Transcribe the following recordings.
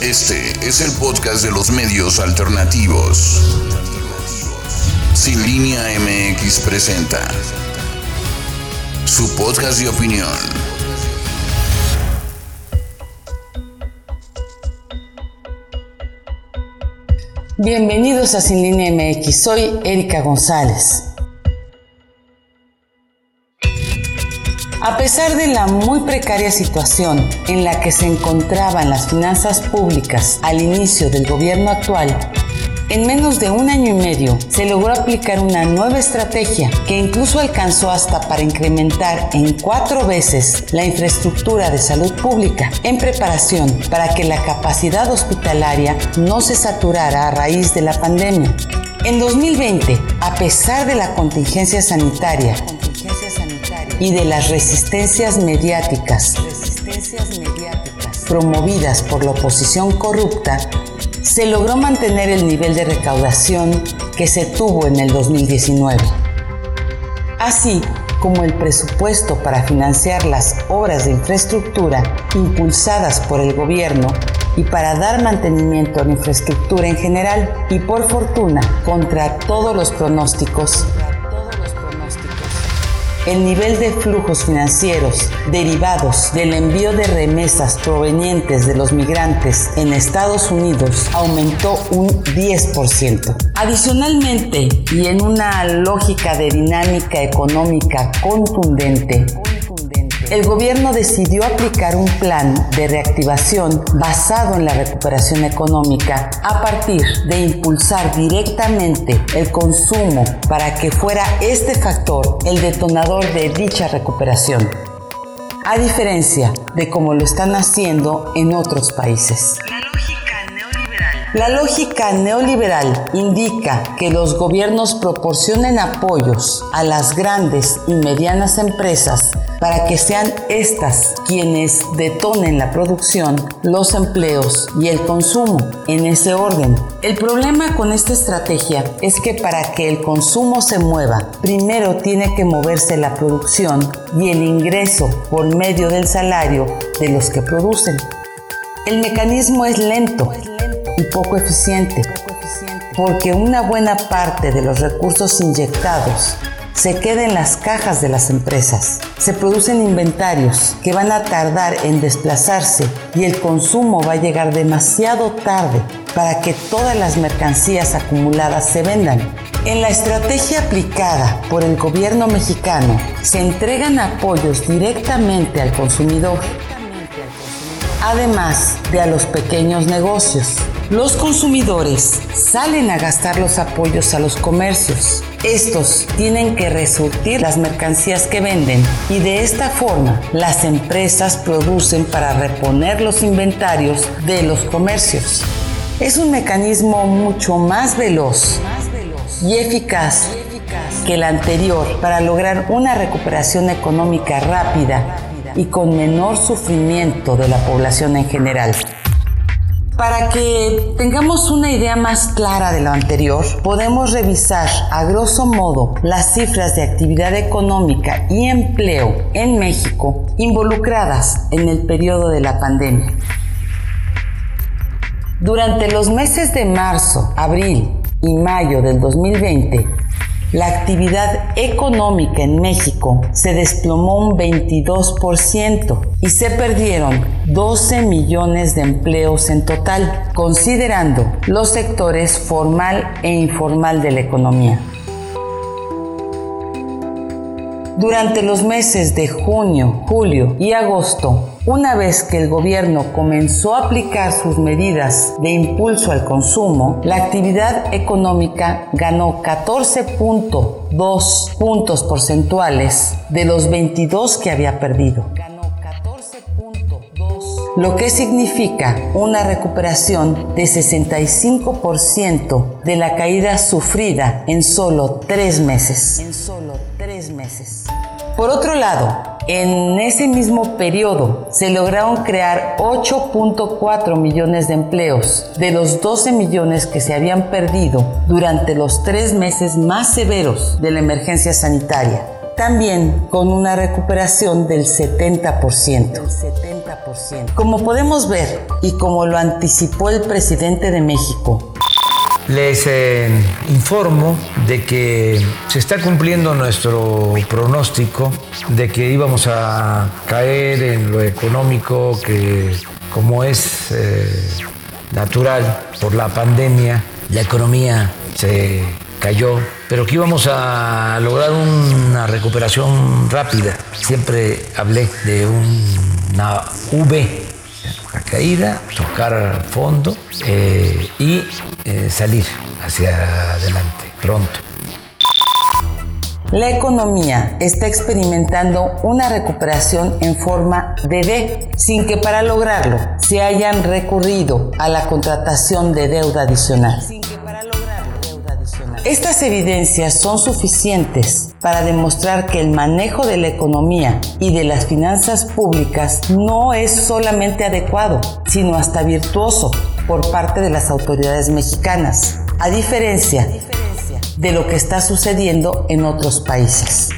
Este es el podcast de los medios alternativos. Sin línea MX presenta su podcast de opinión. Bienvenidos a Sin línea MX, soy Erika González. A pesar de la muy precaria situación en la que se encontraban las finanzas públicas al inicio del gobierno actual, en menos de un año y medio se logró aplicar una nueva estrategia que incluso alcanzó hasta para incrementar en cuatro veces la infraestructura de salud pública en preparación para que la capacidad hospitalaria no se saturara a raíz de la pandemia. En 2020, a pesar de la contingencia sanitaria y de las resistencias mediáticas, promovidas por la oposición corrupta, se logró mantener el nivel de recaudación que se tuvo en el 2019. Así como el presupuesto para financiar las obras de infraestructura impulsadas por el gobierno y para dar mantenimiento a la infraestructura en general y por fortuna contra todos los pronósticos el nivel de flujos financieros derivados del envío de remesas provenientes de los migrantes en Estados Unidos aumentó un 10%. Adicionalmente, y en una lógica de dinámica económica contundente, el gobierno decidió aplicar un plan de reactivación basado en la recuperación económica a partir de impulsar directamente el consumo para que fuera este factor el detonador de dicha recuperación, a diferencia de como lo están haciendo en otros países. La lógica neoliberal indica que los gobiernos proporcionen apoyos a las grandes y medianas empresas para que sean estas quienes detonen la producción, los empleos y el consumo en ese orden. El problema con esta estrategia es que para que el consumo se mueva, primero tiene que moverse la producción y el ingreso por medio del salario de los que producen. El mecanismo es lento y poco eficiente porque una buena parte de los recursos inyectados se queda en las cajas de las empresas. Se producen inventarios que van a tardar en desplazarse y el consumo va a llegar demasiado tarde para que todas las mercancías acumuladas se vendan. En la estrategia aplicada por el gobierno mexicano se entregan apoyos directamente al consumidor, además de a los pequeños negocios. Los consumidores salen a gastar los apoyos a los comercios estos tienen que resurtir las mercancías que venden y de esta forma las empresas producen para reponer los inventarios de los comercios. Es un mecanismo mucho más veloz y eficaz que el anterior para lograr una recuperación económica rápida y con menor sufrimiento de la población en general. Para que tengamos una idea más clara de lo anterior, podemos revisar a grosso modo las cifras de actividad económica y empleo en México involucradas en el periodo de la pandemia. Durante los meses de marzo, abril y mayo del 2020, la actividad económica en México se desplomó un 22% y se perdieron 12 millones de empleos en total, considerando los sectores formal e informal de la economía. Durante los meses de junio, julio y agosto, una vez que el gobierno comenzó a aplicar sus medidas de impulso al consumo, la actividad económica ganó 14.2 puntos porcentuales de los 22 que había perdido lo que significa una recuperación de 65% de la caída sufrida en solo tres meses. En solo meses. Por otro lado, en ese mismo periodo se lograron crear 8.4 millones de empleos de los 12 millones que se habían perdido durante los tres meses más severos de la emergencia sanitaria. también con una recuperación del 70%. Como podemos ver y como lo anticipó el presidente de México, les eh, informo de que se está cumpliendo nuestro pronóstico de que íbamos a caer en lo económico que como es eh, natural por la pandemia, la economía se cayó, pero que íbamos a lograr una recuperación rápida. Siempre hablé de una V, caída, tocar fondo eh, y eh, salir hacia adelante pronto. La economía está experimentando una recuperación en forma de D, sin que para lograrlo se hayan recurrido a la contratación de deuda adicional. Estas evidencias son suficientes para demostrar que el manejo de la economía y de las finanzas públicas no es solamente adecuado, sino hasta virtuoso por parte de las autoridades mexicanas, a diferencia de lo que está sucediendo en otros países.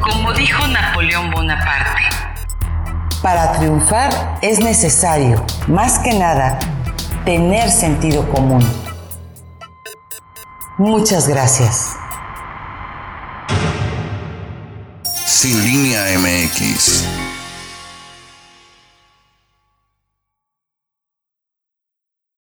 Como dijo Napoleón Bonaparte, para triunfar es necesario, más que nada, tener sentido común. Muchas gracias. Sin línea MX